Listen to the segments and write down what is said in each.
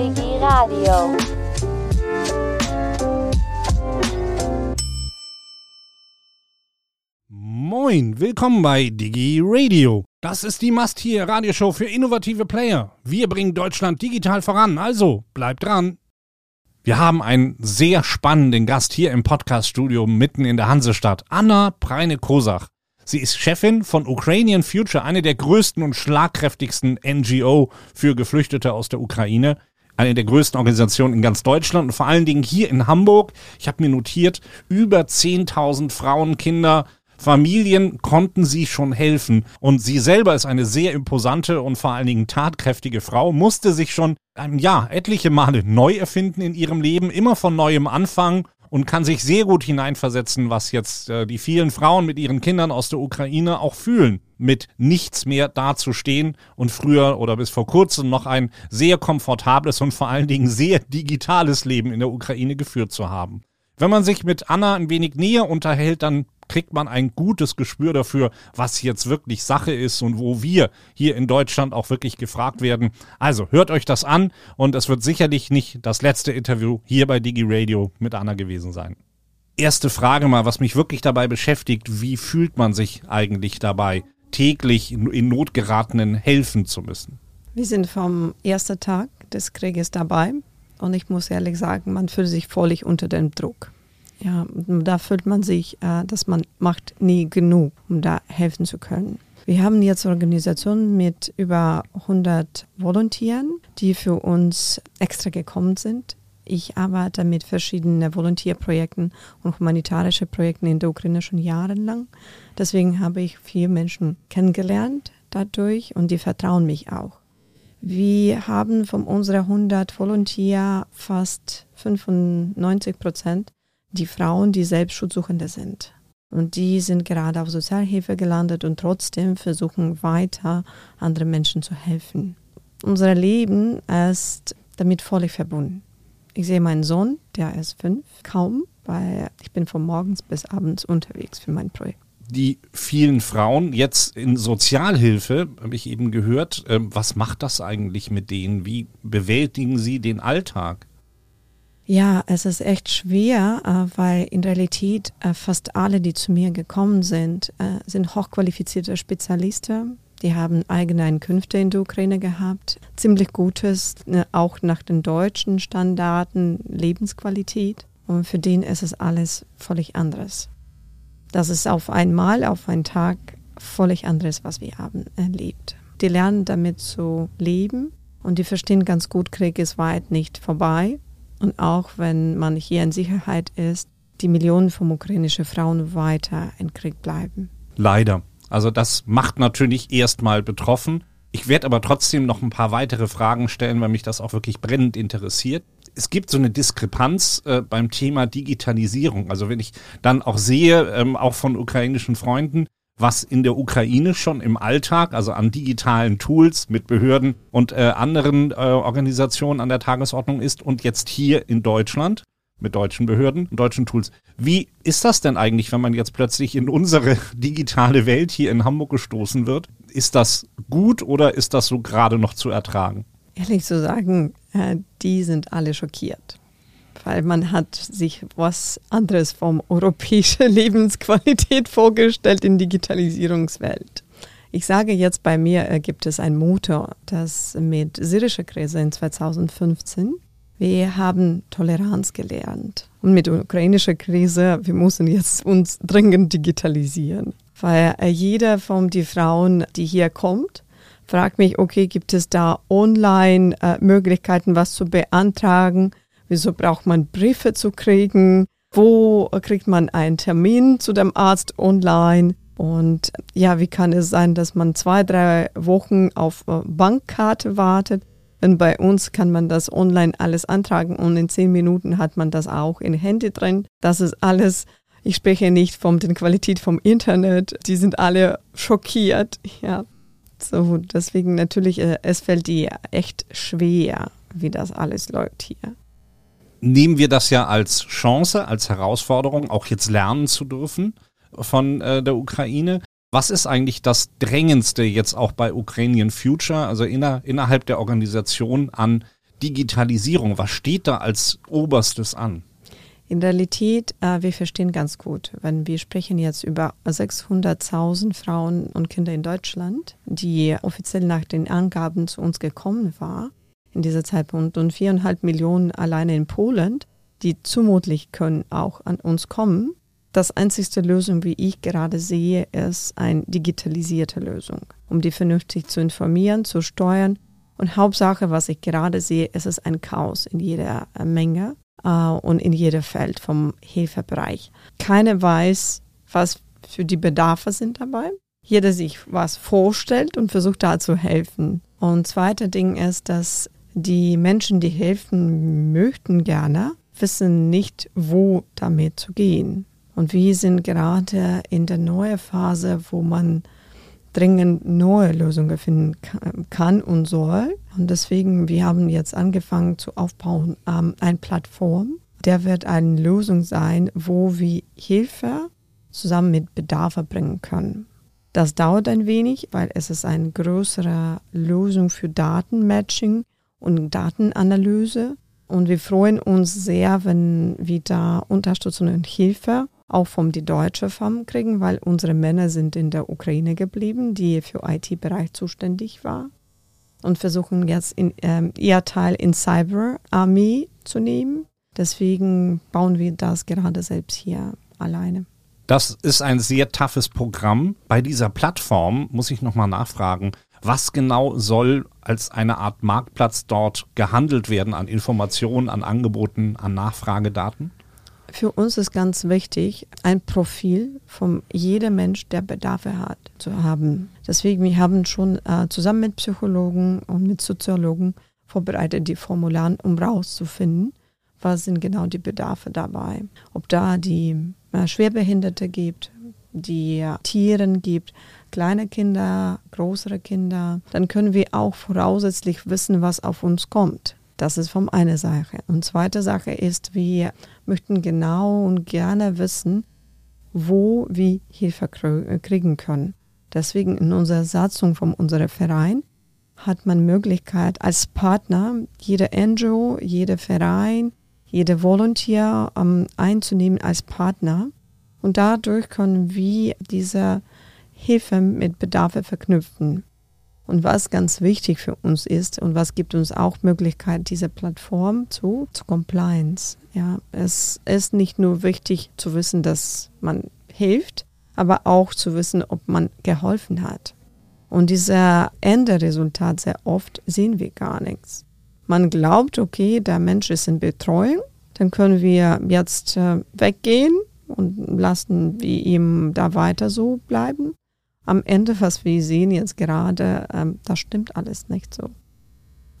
Digi Radio. Moin, willkommen bei Digi Radio. Das ist die Must hier Radioshow für innovative Player. Wir bringen Deutschland digital voran, also bleibt dran. Wir haben einen sehr spannenden Gast hier im Podcaststudio mitten in der Hansestadt, Anna Preine-Kosach. Sie ist Chefin von Ukrainian Future, eine der größten und schlagkräftigsten NGO für Geflüchtete aus der Ukraine. Eine der größten Organisationen in ganz Deutschland und vor allen Dingen hier in Hamburg. Ich habe mir notiert, über 10.000 Frauen, Kinder, Familien konnten sie schon helfen. Und sie selber ist eine sehr imposante und vor allen Dingen tatkräftige Frau, musste sich schon, ähm, ja, etliche Male neu erfinden in ihrem Leben, immer von neuem anfangen und kann sich sehr gut hineinversetzen, was jetzt äh, die vielen Frauen mit ihren Kindern aus der Ukraine auch fühlen, mit nichts mehr dazustehen und früher oder bis vor kurzem noch ein sehr komfortables und vor allen Dingen sehr digitales Leben in der Ukraine geführt zu haben. Wenn man sich mit Anna ein wenig näher unterhält, dann kriegt man ein gutes Gespür dafür, was jetzt wirklich Sache ist und wo wir hier in Deutschland auch wirklich gefragt werden. Also hört euch das an und es wird sicherlich nicht das letzte Interview hier bei Digi Radio mit Anna gewesen sein. Erste Frage mal, was mich wirklich dabei beschäftigt, wie fühlt man sich eigentlich dabei, täglich in Not geratenen helfen zu müssen? Wir sind vom ersten Tag des Krieges dabei und ich muss ehrlich sagen, man fühlt sich völlig unter dem Druck. Ja, da fühlt man sich, äh, dass man macht nie genug, um da helfen zu können. Wir haben jetzt Organisationen mit über 100 Volontieren, die für uns extra gekommen sind. Ich arbeite mit verschiedenen Volontierprojekten und humanitarische Projekten in der Ukraine schon jahrelang. Deswegen habe ich viele Menschen kennengelernt dadurch und die vertrauen mich auch. Wir haben von unseren 100 Volontier fast 95 Prozent die Frauen, die selbst Schutzsuchende sind. Und die sind gerade auf Sozialhilfe gelandet und trotzdem versuchen weiter anderen Menschen zu helfen. Unser Leben ist damit völlig verbunden. Ich sehe meinen Sohn, der ist fünf, kaum, weil ich bin von morgens bis abends unterwegs für mein Projekt die vielen Frauen jetzt in Sozialhilfe, habe ich eben gehört. Ähm, was macht das eigentlich mit denen? Wie bewältigen sie den Alltag? Ja, es ist echt schwer, äh, weil in Realität äh, fast alle, die zu mir gekommen sind, äh, sind hochqualifizierte Spezialisten. Die haben eigene Einkünfte in der Ukraine gehabt, ziemlich gutes, auch nach den deutschen Standarten, Lebensqualität. Und für den ist es alles völlig anderes. Das ist auf einmal, auf einen Tag völlig anderes, was wir haben erlebt. Die lernen damit zu leben und die verstehen ganz gut, Krieg ist weit nicht vorbei. Und auch wenn man hier in Sicherheit ist, die Millionen von ukrainischen Frauen weiter in Krieg bleiben. Leider. Also das macht natürlich erstmal betroffen. Ich werde aber trotzdem noch ein paar weitere Fragen stellen, weil mich das auch wirklich brennend interessiert es gibt so eine Diskrepanz äh, beim Thema Digitalisierung. Also wenn ich dann auch sehe, ähm, auch von ukrainischen Freunden, was in der Ukraine schon im Alltag, also an digitalen Tools mit Behörden und äh, anderen äh, Organisationen an der Tagesordnung ist und jetzt hier in Deutschland mit deutschen Behörden und deutschen Tools. Wie ist das denn eigentlich, wenn man jetzt plötzlich in unsere digitale Welt hier in Hamburg gestoßen wird? Ist das gut oder ist das so gerade noch zu ertragen? Ehrlich zu sagen, äh, die sind alle schockiert. Weil man hat sich was anderes vom europäischen Lebensqualität vorgestellt in Digitalisierungswelt. Ich sage jetzt, bei mir äh, gibt es ein Motor, das mit syrischer Krise in 2015, wir haben Toleranz gelernt. Und mit ukrainischer Krise, wir müssen jetzt uns dringend digitalisieren. Weil äh, jeder von den Frauen, die hier kommt, frage mich, okay, gibt es da online äh, Möglichkeiten, was zu beantragen? Wieso braucht man Briefe zu kriegen? Wo kriegt man einen Termin zu dem Arzt online? Und ja, wie kann es sein, dass man zwei, drei Wochen auf äh, Bankkarte wartet? Denn bei uns kann man das online alles antragen und in zehn Minuten hat man das auch in Handy drin. Das ist alles, ich spreche nicht von der Qualität vom Internet. Die sind alle schockiert. Ja, so, deswegen natürlich, äh, es fällt dir echt schwer, wie das alles läuft hier. Nehmen wir das ja als Chance, als Herausforderung, auch jetzt lernen zu dürfen von äh, der Ukraine. Was ist eigentlich das Drängendste jetzt auch bei Ukrainian Future, also inner, innerhalb der Organisation an Digitalisierung, was steht da als oberstes an? In Realität, äh, wir verstehen ganz gut, wenn wir sprechen jetzt über 600.000 Frauen und Kinder in Deutschland, die offiziell nach den Angaben zu uns gekommen waren in dieser Zeitpunkt und viereinhalb Millionen alleine in Polen, die zumutlich können auch an uns kommen. Das einzigste Lösung, wie ich gerade sehe, ist eine digitalisierte Lösung, um die vernünftig zu informieren, zu steuern. Und Hauptsache, was ich gerade sehe, ist es ein Chaos in jeder Menge äh, und in jedem Feld vom Hilfebereich. Keiner weiß, was für die Bedarfe sind dabei. Jeder sich was vorstellt und versucht da zu helfen. Und zweite Ding ist, dass die Menschen, die helfen möchten gerne, wissen nicht, wo damit zu gehen. Und wir sind gerade in der neuen Phase, wo man dringend neue Lösungen finden kann und soll. Und deswegen, wir haben jetzt angefangen zu aufbauen, ähm, eine Plattform. Der wird eine Lösung sein, wo wir Hilfe zusammen mit Bedarf bringen können. Das dauert ein wenig, weil es ist eine größere Lösung für Datenmatching und Datenanalyse. Und wir freuen uns sehr, wenn wir da Unterstützung und Hilfe auch von die deutsche Firma kriegen, weil unsere Männer sind in der Ukraine geblieben, die für IT-Bereich zuständig war und versuchen jetzt in, ähm, ihr Teil in Cyber-Armee zu nehmen. Deswegen bauen wir das gerade selbst hier alleine. Das ist ein sehr toughes Programm. Bei dieser Plattform muss ich nochmal nachfragen, was genau soll als eine Art Marktplatz dort gehandelt werden an Informationen, an Angeboten, an Nachfragedaten? Für uns ist ganz wichtig, ein Profil von jedem Mensch, der Bedarfe hat, zu haben. Deswegen, wir haben schon äh, zusammen mit Psychologen und mit Soziologen vorbereitet die Formulare, um rauszufinden, was sind genau die Bedarfe dabei. Ob da die äh, Schwerbehinderte gibt, die Tieren gibt, kleine Kinder, größere Kinder, dann können wir auch voraussetzlich wissen, was auf uns kommt. Das ist von einer Sache. Und zweite Sache ist, wir möchten genau und gerne wissen, wo wir Hilfe kriegen können. Deswegen in unserer Satzung von unserem Verein hat man Möglichkeit als Partner jede NGO, jeder Verein, jede Volunteer ähm, einzunehmen als Partner. Und dadurch können wir diese Hilfe mit Bedarfe verknüpfen. Und was ganz wichtig für uns ist und was gibt uns auch Möglichkeit, diese Plattform zu, zu Compliance. Ja, es ist nicht nur wichtig zu wissen, dass man hilft, aber auch zu wissen, ob man geholfen hat. Und dieser Enderesultat sehr oft sehen wir gar nichts. Man glaubt, okay, der Mensch ist in Betreuung, dann können wir jetzt äh, weggehen und lassen wir ihm da weiter so bleiben am Ende, was wir sehen jetzt gerade, ähm, das stimmt alles nicht so.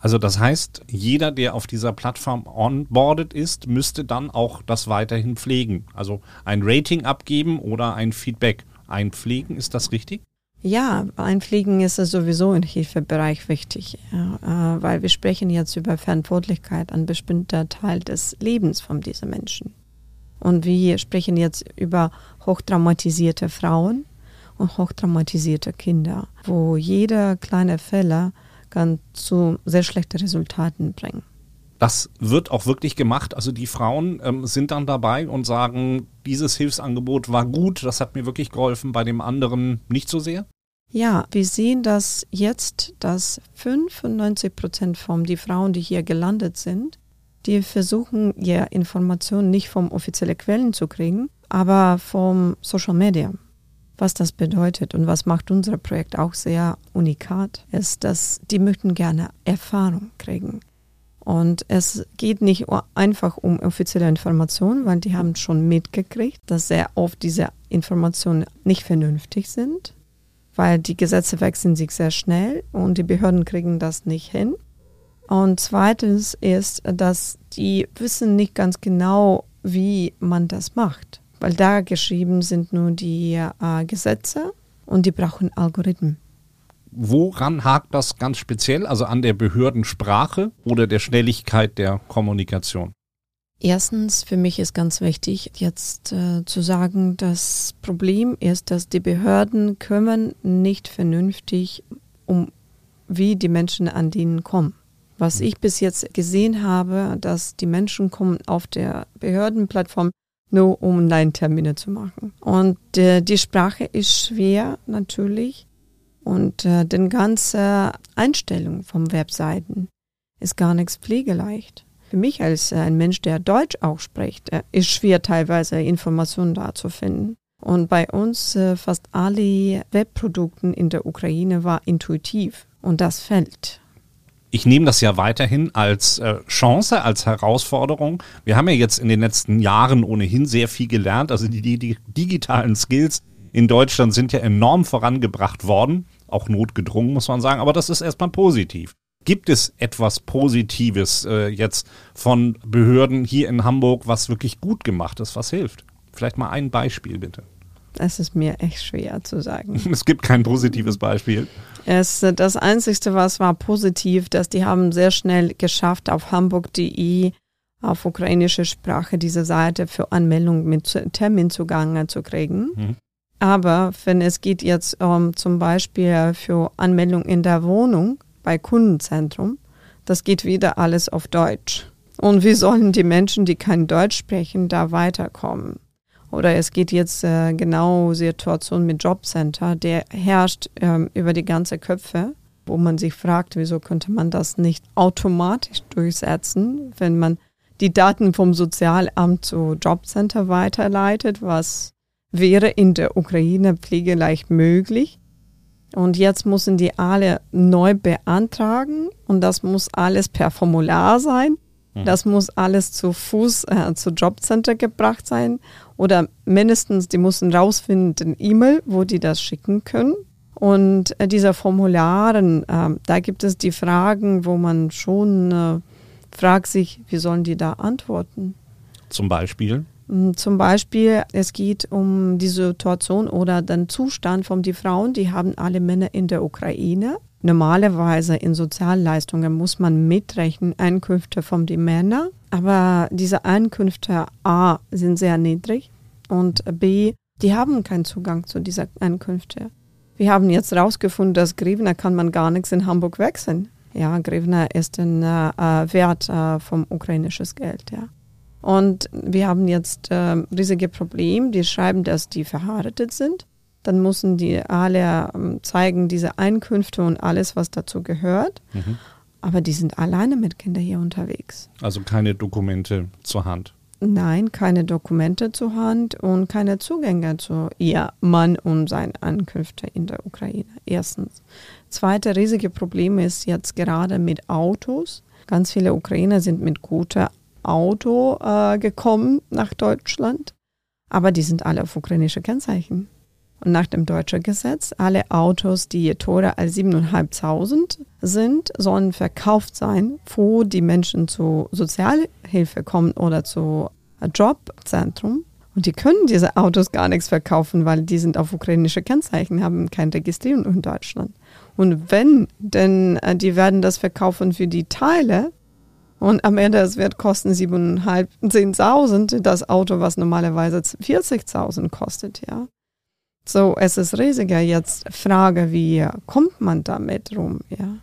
Also das heißt, jeder, der auf dieser Plattform onboarded ist, müsste dann auch das weiterhin pflegen. Also ein Rating abgeben oder ein Feedback einpflegen, ist das richtig? Ja, einpflegen ist sowieso im Hilfebereich wichtig, ja, äh, weil wir sprechen jetzt über Verantwortlichkeit an bestimmter Teil des Lebens von diesen Menschen. Und wir sprechen jetzt über hochtraumatisierte Frauen, und hochtraumatisierte Kinder, wo jeder kleine Fehler kann zu sehr schlechten Resultaten bringen. Das wird auch wirklich gemacht. Also die Frauen ähm, sind dann dabei und sagen, dieses Hilfsangebot war gut, das hat mir wirklich geholfen, bei dem anderen nicht so sehr. Ja, wir sehen das jetzt, dass 95 Prozent von die Frauen, die hier gelandet sind, die versuchen, ja Informationen nicht vom offiziellen Quellen zu kriegen, aber vom Social Media was das bedeutet und was macht unser Projekt auch sehr unikat, ist, dass die möchten gerne Erfahrung kriegen. Und es geht nicht einfach um offizielle Informationen, weil die haben schon mitgekriegt, dass sehr oft diese Informationen nicht vernünftig sind, weil die Gesetze wechseln sich sehr schnell und die Behörden kriegen das nicht hin. Und zweitens ist, dass die wissen nicht ganz genau, wie man das macht weil da geschrieben sind nur die äh, Gesetze und die brauchen Algorithmen. Woran hakt das ganz speziell? Also an der Behördensprache oder der Schnelligkeit der Kommunikation? Erstens, für mich ist ganz wichtig, jetzt äh, zu sagen, das Problem ist, dass die Behörden kümmern nicht vernünftig um, wie die Menschen an denen kommen. Was ich bis jetzt gesehen habe, dass die Menschen kommen auf der Behördenplattform nur um Online-Termine zu machen. Und äh, die Sprache ist schwer natürlich und äh, die ganze Einstellung vom Webseiten ist gar nichts pflegeleicht. Für mich als äh, ein Mensch, der Deutsch auch spricht, äh, ist schwer teilweise Informationen da zu finden. Und bei uns äh, fast alle Webprodukten in der Ukraine war intuitiv und das fällt. Ich nehme das ja weiterhin als äh, Chance, als Herausforderung. Wir haben ja jetzt in den letzten Jahren ohnehin sehr viel gelernt. Also die, die, digitalen Skills in Deutschland sind ja enorm vorangebracht worden. Auch notgedrungen, muss man sagen. Aber das ist erstmal positiv. Gibt es etwas Positives äh, jetzt von Behörden hier in Hamburg, was wirklich gut gemacht ist, was hilft? Vielleicht mal ein Beispiel bitte. Es ist mir echt schwer zu sagen. Es gibt kein positives Beispiel. Es, das Einzige, was war positiv, dass die haben sehr schnell geschafft, auf hamburg.de auf ukrainische Sprache diese Seite für Anmeldung mit Terminzugang zu kriegen. Mhm. Aber wenn es geht jetzt um, zum Beispiel für Anmeldung in der Wohnung bei Kundenzentrum, das geht wieder alles auf Deutsch. Und wie sollen die Menschen, die kein Deutsch sprechen, da weiterkommen? Oder es geht jetzt äh, genau Situation mit Jobcenter, der herrscht ähm, über die ganze Köpfe, wo man sich fragt, wieso könnte man das nicht automatisch durchsetzen, wenn man die Daten vom Sozialamt zu Jobcenter weiterleitet, was wäre in der Ukraine pflegeleicht möglich. Und jetzt müssen die alle neu beantragen und das muss alles per Formular sein. Mhm. Das muss alles zu Fuß äh, zu Jobcenter gebracht sein oder mindestens, die müssen rausfinden, E-Mail, wo die das schicken können. Und äh, diese Formularen, äh, da gibt es die Fragen, wo man schon äh, fragt sich, wie sollen die da antworten? Zum Beispiel? Mm, zum Beispiel, es geht um die Situation oder den Zustand von die Frauen, die haben alle Männer in der Ukraine Normalerweise in Sozialleistungen muss man mitrechnen Einkünfte von den Männern, aber diese Einkünfte A sind sehr niedrig und B, die haben keinen Zugang zu diesen Einkünften. Wir haben jetzt herausgefunden, dass Grivna kann man gar nichts in Hamburg wechseln. Ja, Grivna ist ein äh, Wert äh, vom ukrainischen Geld, ja. Und wir haben jetzt äh, riesige Probleme. Die schreiben, dass die verheiratet sind dann müssen die alle ähm, zeigen diese Einkünfte und alles, was dazu gehört. Mhm. Aber die sind alleine mit Kindern hier unterwegs. Also keine Dokumente zur Hand. Nein, keine Dokumente zur Hand und keine Zugänge zu ihr Mann und seinen Einkünften in der Ukraine. Erstens. Zweite riesige Problem ist jetzt gerade mit Autos. Ganz viele Ukrainer sind mit gutem Auto äh, gekommen nach Deutschland, aber die sind alle auf ukrainische Kennzeichen. Und nach dem deutschen Gesetz, alle Autos, die teurer als 7.500 sind, sollen verkauft sein, wo die Menschen zu Sozialhilfe kommen oder zu Jobzentrum. Und die können diese Autos gar nichts verkaufen, weil die sind auf ukrainische Kennzeichen, haben keine Registrierung in Deutschland. Und wenn, denn äh, die werden das verkaufen für die Teile und am Ende es wird kosten 7.500, 10.000 das Auto, was normalerweise 40.000 kostet, ja. So, es ist riesiger jetzt Frage, wie kommt man damit rum, ja.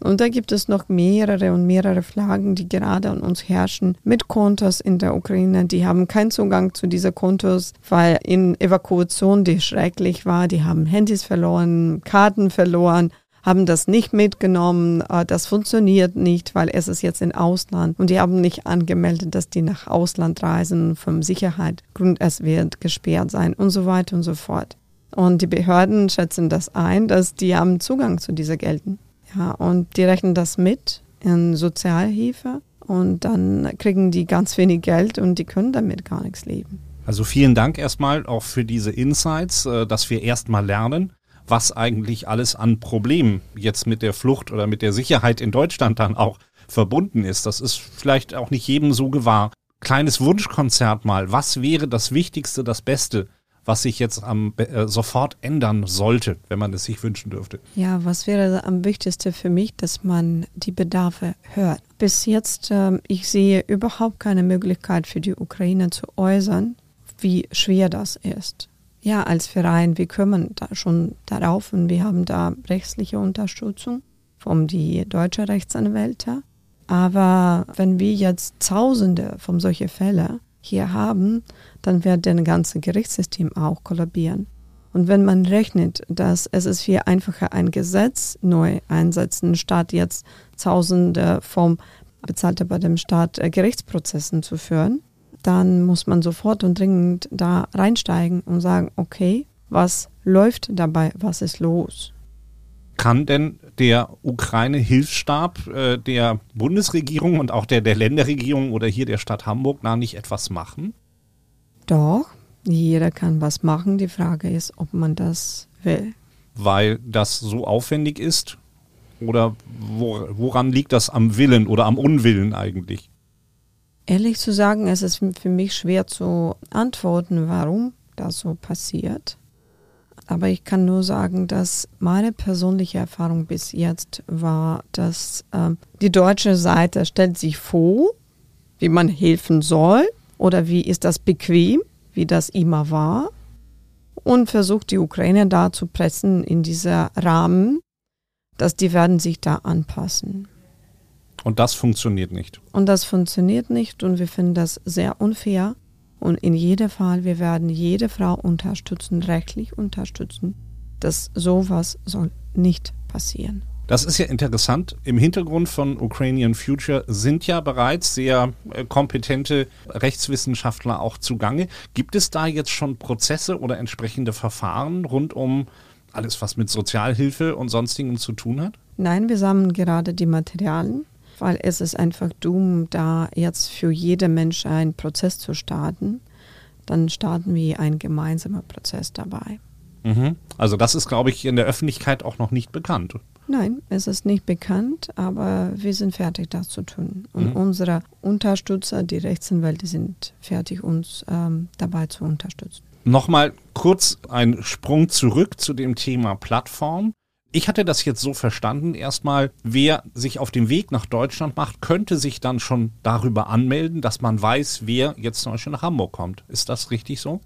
Und da gibt es noch mehrere und mehrere Flaggen, die gerade an uns herrschen mit Kontos in der Ukraine. Die haben keinen Zugang zu diesen Kontos, weil in Evakuation, die schrecklich war, die haben Handys verloren, Karten verloren haben das nicht mitgenommen, äh, das funktioniert nicht, weil es ist jetzt im Ausland und die haben nicht angemeldet, dass die nach Ausland reisen, vom Sicherheitsgrund, es wird gesperrt sein und so weiter und so fort. Und die Behörden schätzen das ein, dass die haben Zugang zu diesen Gelden. Ja, und die rechnen das mit in Sozialhilfe und dann kriegen die ganz wenig Geld und die können damit gar nichts leben. Also vielen Dank erstmal auch für diese Insights, äh, dass wir erstmal lernen, was eigentlich alles an Problemen jetzt mit der Flucht oder mit der Sicherheit in Deutschland dann auch verbunden ist. Das ist vielleicht auch nicht jedem so gewahr. Kleines Wunschkonzert mal. Was wäre das Wichtigste, das Beste, was sich jetzt am, äh, sofort ändern sollte, wenn man es sich wünschen dürfte? Ja, was wäre am wichtigsten für mich, dass man die Bedarfe hört. Bis jetzt, äh, ich sehe überhaupt keine Möglichkeit für die Ukraine zu äußern, wie schwer das ist ja, als Verein, wir kümmern da schon darauf und wir haben da rechtliche Unterstützung von die deutsche Rechtsanwälte. Aber wenn wir jetzt Tausende von solchen Fällen hier haben, dann wird das ganze Gerichtssystem auch kollabieren. Und wenn man rechnet, dass es ist viel einfacher, ein Gesetz neu einsetzen, statt jetzt Tausende vom bezahlte bei dem Staat äh, Gerichtsprozessen zu führen, dann muss man sofort und dringend da reinsteigen und sagen, okay, was läuft dabei, was ist los? Kann denn der Ukraine-Hilfsstab äh, der Bundesregierung und auch der, der Länderregierung oder hier der Stadt Hamburg da nicht etwas machen? Doch, jeder kann was machen. Die Frage ist, ob man das will. Weil das so aufwendig ist? Oder woran liegt das am Willen oder am Unwillen eigentlich? Ehrlich zu sagen, es ist für mich schwer zu antworten, warum das so passiert. Aber ich kann nur sagen, dass meine persönliche Erfahrung bis jetzt war, dass äh, die deutsche Seite stellt sich vor, wie man helfen soll oder wie ist das bequem, wie das immer war und versucht die Ukraine da zu pressen in dieser Rahmen, dass die werden sich da anpassen. Und das funktioniert nicht. Und das funktioniert nicht und wir finden das sehr unfair. Und in jedem Fall, wir werden jede Frau unterstützen, rechtlich unterstützen, dass sowas soll nicht passieren. Das ist ja interessant. Im Hintergrund von Ukrainian Future sind ja bereits sehr äh, kompetente Rechtswissenschaftler auch zugange. Gibt es da jetzt schon Prozesse oder entsprechende Verfahren rund um alles, was mit Sozialhilfe und sonstigen zu tun hat? Nein, wir sammeln gerade die Materialien weil es ist einfach dumm, da jetzt für jede Mensch einen Prozess zu starten. Dann starten wir einen gemeinsamen Prozess dabei. Mhm. Also das ist, glaube ich, in der Öffentlichkeit auch noch nicht bekannt. Nein, es ist nicht bekannt, aber wir sind fertig, das zu tun. Und mhm. unsere Unterstützer, die Rechtsanwälte, sind fertig, uns ähm, dabei zu unterstützen. Nochmal kurz ein Sprung zurück zu dem Thema Plattform. Ich hatte das jetzt so verstanden, erstmal, wer sich auf den Weg nach Deutschland macht, könnte sich dann schon darüber anmelden, dass man weiß, wer jetzt zum Beispiel nach Hamburg kommt. Ist das richtig so?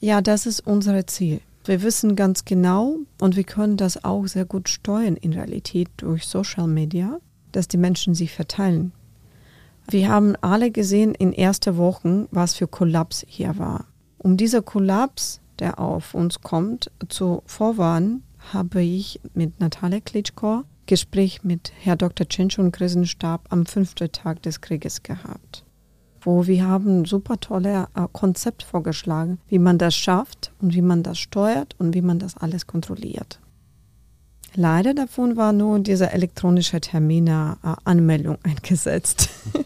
Ja, das ist unser Ziel. Wir wissen ganz genau und wir können das auch sehr gut steuern in Realität durch Social Media, dass die Menschen sich verteilen. Wir haben alle gesehen in ersten Wochen, was für Kollaps hier war. Um dieser Kollaps, der auf uns kommt, zu vorwarnen, habe ich mit Natalia Klitschko Gespräch mit Herr Dr. Chinchun Krisenstab am fünften Tag des Krieges gehabt, wo wir haben super tolle äh, Konzept vorgeschlagen, wie man das schafft und wie man das steuert und wie man das alles kontrolliert. Leider davon war nur diese elektronische Termine-Anmeldung äh, eingesetzt.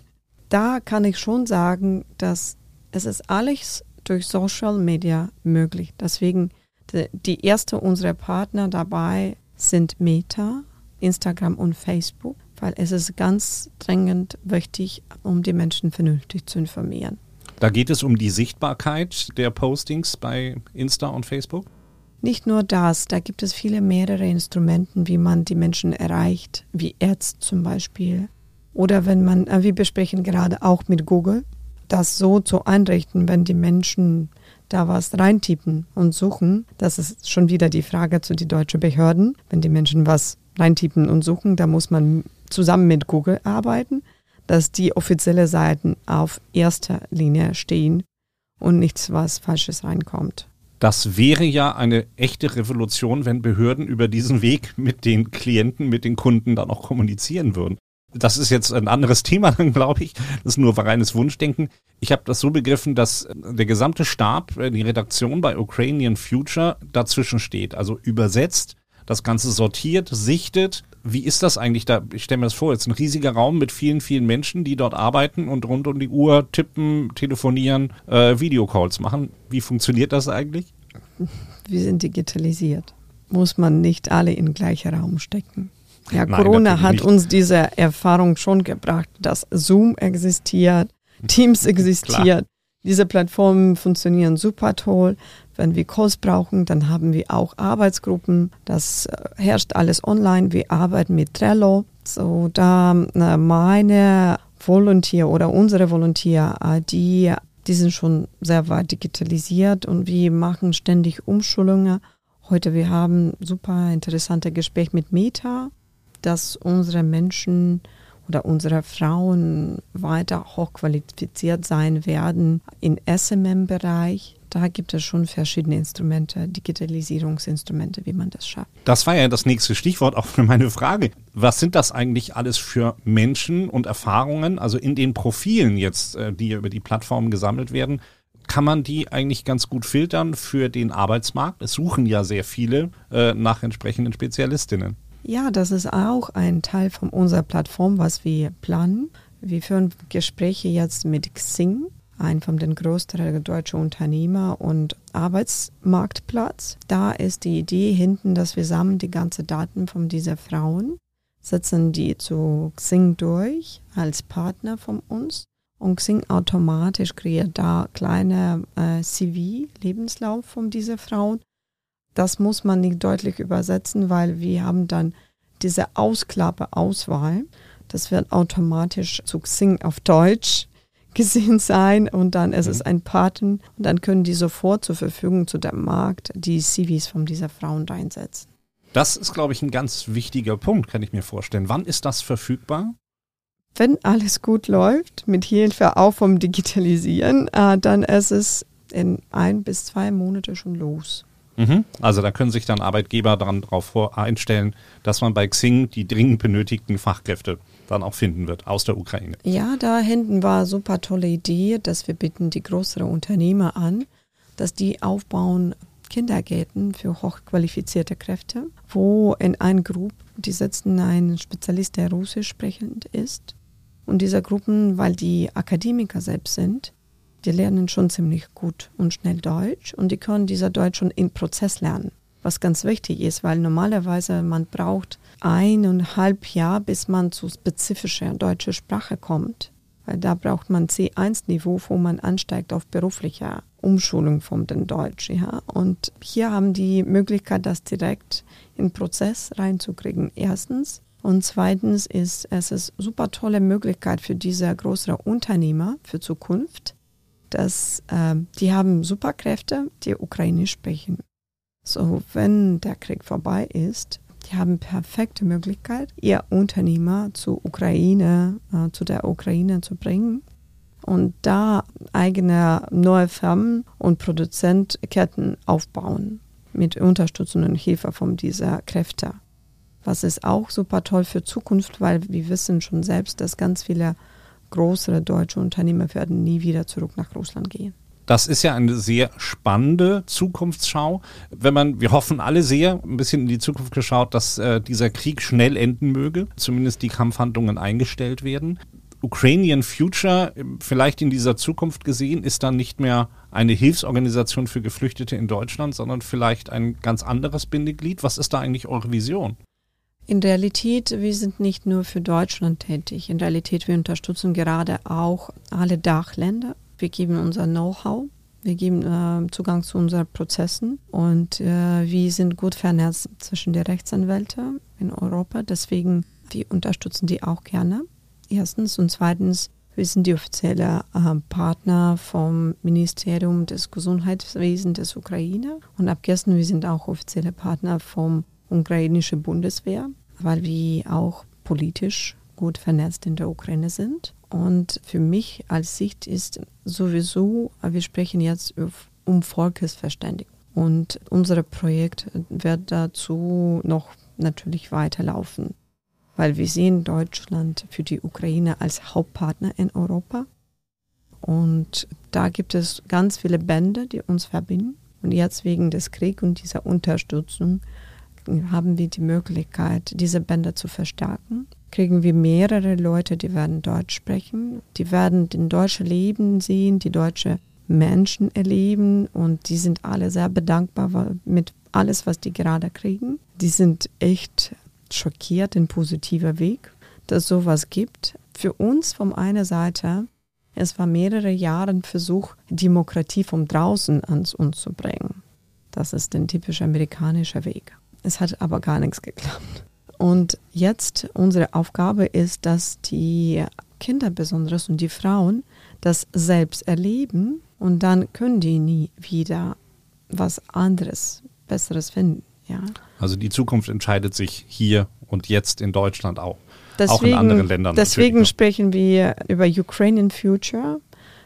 da kann ich schon sagen, dass es ist alles durch Social Media möglich. Deswegen die erste unserer Partner dabei sind Meta, Instagram und Facebook, weil es ist ganz dringend wichtig, um die Menschen vernünftig zu informieren. Da geht es um die Sichtbarkeit der Postings bei Insta und Facebook? Nicht nur das, da gibt es viele mehrere Instrumente, wie man die Menschen erreicht, wie Ads zum Beispiel. Oder wenn man, äh, wir besprechen gerade auch mit Google, das so zu einrichten, wenn die Menschen da was reintippen und suchen, das ist schon wieder die Frage zu den deutschen Behörden. Wenn die Menschen was reintippen und suchen, da muss man zusammen mit Google arbeiten, dass die offizielle Seiten auf erster Linie stehen und nichts was Falsches reinkommt. Das wäre ja eine echte Revolution, wenn Behörden über diesen Weg mit den Klienten, mit den Kunden dann auch kommunizieren würden das ist jetzt ein anderes Thema glaube ich. Das ist nur reines Wunschdenken. Ich habe das so begriffen, dass der gesamte Stab, äh, die Redaktion bei Ukrainian Future dazwischen steht. Also übersetzt, das Ganze sortiert, sichtet. Wie ist das eigentlich da? Ich stelle mir das vor, jetzt ein riesiger Raum mit vielen, vielen Menschen, die dort arbeiten und rund um die Uhr tippen, telefonieren, äh, Videocalls machen. Wie funktioniert das eigentlich? Wir sind digitalisiert. Muss man nicht alle in den gleichen Raum stecken. Ja, Nein, Corona hat nicht. uns diese Erfahrung schon gebracht, dass Zoom existiert, Teams existiert. Diese Plattformen funktionieren super toll. Wenn wir Calls brauchen, dann haben wir auch Arbeitsgruppen. Das äh, herrscht alles online. Wir arbeiten mit Trello. So, da äh, meine Volunteer oder unsere Volunteer, äh, die, die sind schon sehr weit digitalisiert und wir machen ständig Umschulungen. Heute wir haben super interessante Gespräche mit Meta dass unsere Menschen oder unsere Frauen weiter hochqualifiziert sein werden im SMM-Bereich. Da gibt es schon verschiedene Instrumente, Digitalisierungsinstrumente, wie man das schafft. Das war ja das nächste Stichwort auch für meine Frage. Was sind das eigentlich alles für Menschen und Erfahrungen, also in den Profilen jetzt, äh, die über die Plattform gesammelt werden? Kann man die eigentlich ganz gut filtern für den Arbeitsmarkt? Es suchen ja sehr viele äh, nach entsprechenden Spezialistinnen. Ja, das ist auch ein Teil von unserer Plattform, was wir planen. Wir führen Gespräche jetzt mit Xing, einem von den größten deutschen Unternehmer und Arbeitsmarktplatz. Da ist die Idee hinten, dass wir sammeln die ganzen Daten von dieser Frauen, setzen die zu Xing durch als Partner von uns und Xing automatisch kreiert da kleine äh, CV, Lebenslauf von dieser Frauen das muss man nicht deutlich übersetzen, weil wir haben dann diese Ausklappe-Auswahl. Das wird automatisch zu Xing auf Deutsch gesehen sein und dann ist mhm. es ein Paten und dann können die sofort zur Verfügung zu dem Markt die CVs von dieser Frauen reinsetzen. Das ist, glaube ich, ein ganz wichtiger Punkt, kann ich mir vorstellen. Wann ist das verfügbar? Wenn alles gut läuft, mit Hilfe auch vom Digitalisieren, äh, dann ist es in ein bis zwei Monate schon los. Mhm. Also da können sich dann Arbeitgeber dann darauf einstellen, dass man bei Xing die dringend benötigten Fachkräfte dann auch finden wird aus der Ukraine. Ja, da hinten war super tolle Idee, dass wir bitten die größeren Unternehmer an, dass die aufbauen Kindergärten für hochqualifizierte Kräfte, wo in einer Gruppe, die sitzen ein Spezialist, der Russisch sprechend ist. Und diese Gruppen, weil die Akademiker selbst sind, die lernen schon ziemlich gut und schnell Deutsch und die können dieser Deutsch schon im Prozess lernen. Was ganz wichtig ist, weil normalerweise man braucht eineinhalb Jahre, bis man zu spezifischer deutscher Sprache kommt. Weil da braucht man C1-Niveau, wo man ansteigt auf beruflicher Umschulung von den Deutsch. Ja? Und hier haben die Möglichkeit, das direkt in Prozess reinzukriegen. Erstens. Und zweitens ist es eine super tolle Möglichkeit für diese größeren Unternehmer für Zukunft, dass äh, die haben Superkräfte, die Ukrainisch sprechen. So, wenn der Krieg vorbei ist, die haben perfekte Möglichkeit, ihr Unternehmer zur Ukraine, äh, zu der Ukraine zu bringen und da eigene neue Firmen und Produzentketten aufbauen mit Unterstützung und Hilfe von dieser Kräfte. Was ist auch super toll für Zukunft, weil wir wissen schon selbst, dass ganz viele größere deutsche Unternehmer werden nie wieder zurück nach Russland gehen. Das ist ja eine sehr spannende Zukunftsschau. Wenn man, wir hoffen alle sehr, ein bisschen in die Zukunft geschaut, dass äh, dieser Krieg schnell enden möge, zumindest die Kampfhandlungen eingestellt werden. Ukrainian Future, vielleicht in dieser Zukunft gesehen, ist dann nicht mehr eine Hilfsorganisation für Geflüchtete in Deutschland, sondern vielleicht ein ganz anderes Bindeglied. Was ist da eigentlich eure Vision? In Realität, wir sind nicht nur für Deutschland tätig. In Realität, wir unterstützen gerade auch alle Dachländer. Wir geben unser Know-how, wir geben äh, Zugang zu unseren Prozessen und äh, wir sind gut vernetzt zwischen den Rechtsanwälten in Europa. Deswegen, wir unterstützen die auch gerne. Erstens und zweitens, wir sind die offizielle äh, Partner vom Ministerium des Gesundheitswesens des Ukraine und ab gestern wir sind auch offizielle Partner vom ukrainische Bundeswehr, weil wir auch politisch gut vernetzt in der Ukraine sind. Und für mich als Sicht ist sowieso, wir sprechen jetzt um Volkesverständigung. Und unser Projekt wird dazu noch natürlich weiterlaufen, weil wir sehen Deutschland für die Ukraine als Hauptpartner in Europa. Und da gibt es ganz viele Bände, die uns verbinden. Und jetzt wegen des Kriegs und dieser Unterstützung haben wir die Möglichkeit, diese Bänder zu verstärken. Kriegen wir mehrere Leute, die werden Deutsch sprechen, die werden den deutschen Leben sehen, die deutsche Menschen erleben und die sind alle sehr bedankbar mit alles, was die gerade kriegen. Die sind echt schockiert in positiver Weg, dass sowas gibt. Für uns von einer Seite, es war mehrere Jahre ein Versuch, Demokratie von draußen an uns zu bringen. Das ist der typisch amerikanische Weg. Es hat aber gar nichts geklappt. Und jetzt unsere Aufgabe ist, dass die Kinder besonders und die Frauen das selbst erleben und dann können die nie wieder was anderes, Besseres finden. Ja. Also die Zukunft entscheidet sich hier und jetzt in Deutschland auch. Deswegen, auch in anderen Ländern. Deswegen sprechen wir über Ukrainian Future,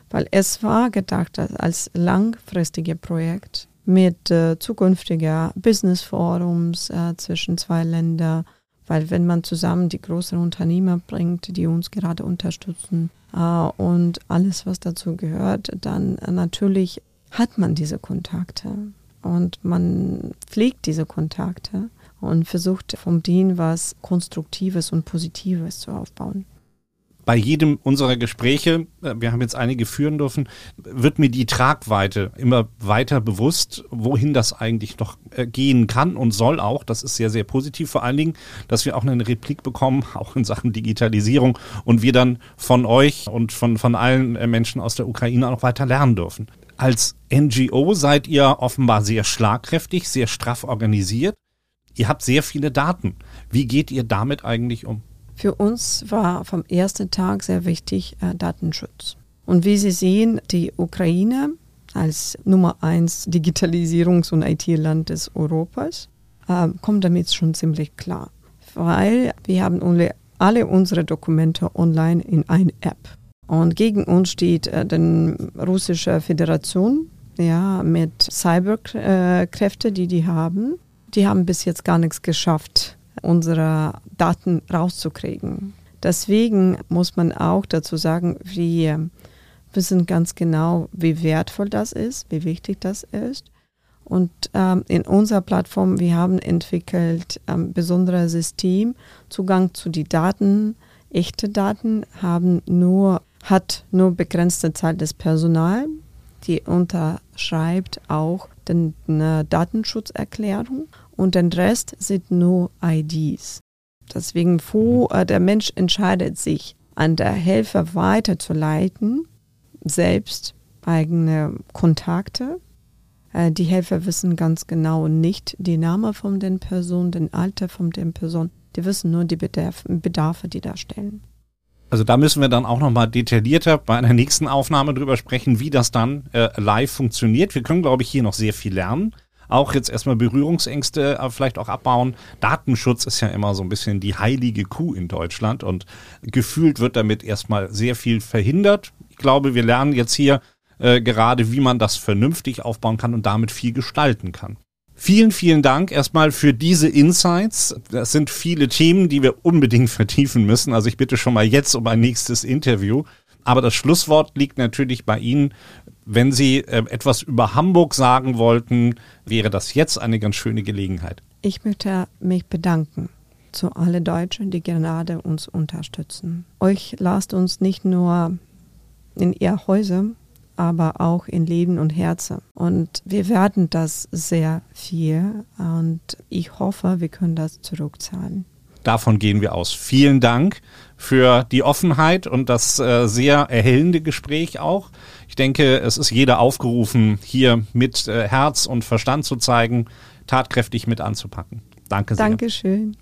weil es war gedacht als langfristiges Projekt mit äh, zukünftiger Business Forums äh, zwischen zwei Ländern, weil wenn man zusammen die großen Unternehmer bringt, die uns gerade unterstützen äh, und alles, was dazu gehört, dann äh, natürlich hat man diese Kontakte und man pflegt diese Kontakte und versucht vom Dean was Konstruktives und Positives zu aufbauen. Bei jedem unserer Gespräche, äh, wir haben jetzt einige führen dürfen, wird mir die Tragweite immer weiter bewusst, wohin das eigentlich noch äh, gehen kann und soll auch. Das ist sehr, sehr positiv. Vor allen Dingen, dass wir auch eine Replik bekommen, auch in Sachen Digitalisierung und wir dann von euch und von, von allen äh, Menschen aus der Ukraine auch weiter lernen dürfen. Als NGO seid ihr offenbar sehr schlagkräftig, sehr straff organisiert. Ihr habt sehr viele Daten. Wie geht ihr damit eigentlich um? Für uns war vom ersten Tag sehr wichtig äh, Datenschutz. Und wie Sie sehen, die Ukraine als Nummer eins Digitalisierungs- und IT-Land des Europas äh, kommt damit schon ziemlich klar. Weil wir haben alle unsere Dokumente online in eine App. Und gegen uns steht äh, die russische Föderation ja, mit Cyberkräfte, die die haben die haben bis jetzt gar nichts geschafft, unsere Daten rauszukriegen. Deswegen muss man auch dazu sagen, wir wissen ganz genau, wie wertvoll das ist, wie wichtig das ist. Und ähm, in unserer Plattform, wir haben entwickelt ein ähm, besonderes System, Zugang zu den Daten, echte Daten haben nur, hat nur begrenzte Zahl des Personal, die unterschreibt auch eine Datenschutzerklärung und den Rest sind nur IDs. Deswegen, wo mhm. äh, der Mensch entscheidet sich, an der Helfer weiterzuleiten, selbst eigene Kontakte. Äh, die Helfer wissen ganz genau nicht die Name von den Personen, den Alter von den Personen. Die wissen nur die Bedarf, Bedarfe, die da stellen. Also da müssen wir dann auch nochmal detaillierter bei einer nächsten Aufnahme drüber sprechen, wie das dann äh, live funktioniert. Wir können, glaube ich, hier noch sehr viel lernen. Auch jetzt erstmal Berührungsängste äh, vielleicht auch abbauen. Datenschutz ist ja immer so ein bisschen die heilige Kuh in Deutschland und gefühlt wird damit erstmal sehr viel verhindert. Ich glaube, wir lernen jetzt hier äh, gerade, wie man das vernünftig aufbauen kann und damit viel gestalten kann. Vielen, vielen Dank erstmal für diese Insights. Das sind viele Themen, die wir unbedingt vertiefen müssen. Also ich bitte schon mal jetzt um ein nächstes Interview. Aber das Schlusswort liegt natürlich bei Ihnen. Wenn Sie äh, etwas über Hamburg sagen wollten, wäre das jetzt eine ganz schöne Gelegenheit. Ich möchte mich bedanken zu alle Deutschen, die gerade uns unterstützen. Euch lasst uns nicht nur in ihr Häuser aber auch in Leben und Herzen. Und wir werden das sehr viel und ich hoffe, wir können das zurückzahlen. Davon gehen wir aus. Vielen Dank für die Offenheit und das äh, sehr erhellende Gespräch auch. Ich denke, es ist jeder aufgerufen, hier mit äh, Herz und Verstand zu zeigen, tatkräftig mit anzupacken. Danke sehr. Dankeschön.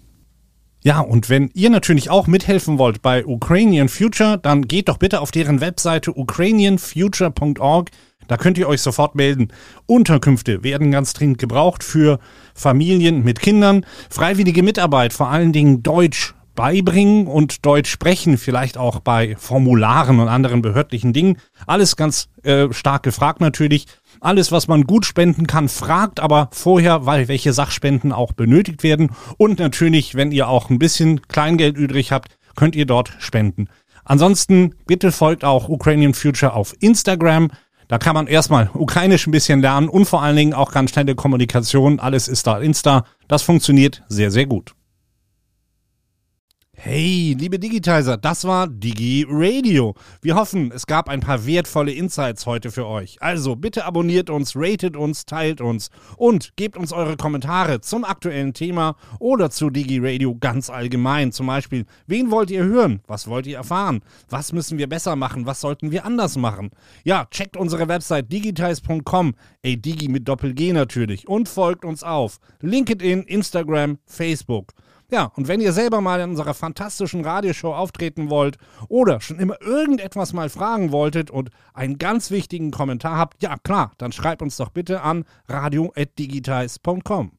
Ja, und wenn ihr natürlich auch mithelfen wollt bei Ukrainian Future, dann geht doch bitte auf deren Webseite ukrainianfuture.org. Da könnt ihr euch sofort melden. Unterkünfte werden ganz dringend gebraucht für Familien mit Kindern. Freiwillige Mitarbeit, vor allen Dingen Deutsch beibringen und Deutsch sprechen, vielleicht auch bei Formularen und anderen behördlichen Dingen. Alles ganz äh, stark gefragt natürlich. Alles, was man gut spenden kann, fragt aber vorher, weil welche Sachspenden auch benötigt werden. Und natürlich, wenn ihr auch ein bisschen Kleingeld übrig habt, könnt ihr dort spenden. Ansonsten bitte folgt auch Ukrainian Future auf Instagram. Da kann man erstmal ukrainisch ein bisschen lernen und vor allen Dingen auch ganz schnelle Kommunikation. Alles ist da Insta. Das funktioniert sehr, sehr gut. Hey, liebe Digitizer, das war Digi Radio. Wir hoffen, es gab ein paar wertvolle Insights heute für euch. Also bitte abonniert uns, ratet uns, teilt uns und gebt uns eure Kommentare zum aktuellen Thema oder zu Digi Radio ganz allgemein. Zum Beispiel, wen wollt ihr hören? Was wollt ihr erfahren? Was müssen wir besser machen? Was sollten wir anders machen? Ja, checkt unsere Website digitize.com, ey Digi mit Doppel-G natürlich und folgt uns auf LinkedIn, Instagram, Facebook. Ja, und wenn ihr selber mal in unserer fantastischen Radioshow auftreten wollt oder schon immer irgendetwas mal fragen wolltet und einen ganz wichtigen Kommentar habt, ja klar, dann schreibt uns doch bitte an radio.digitize.com.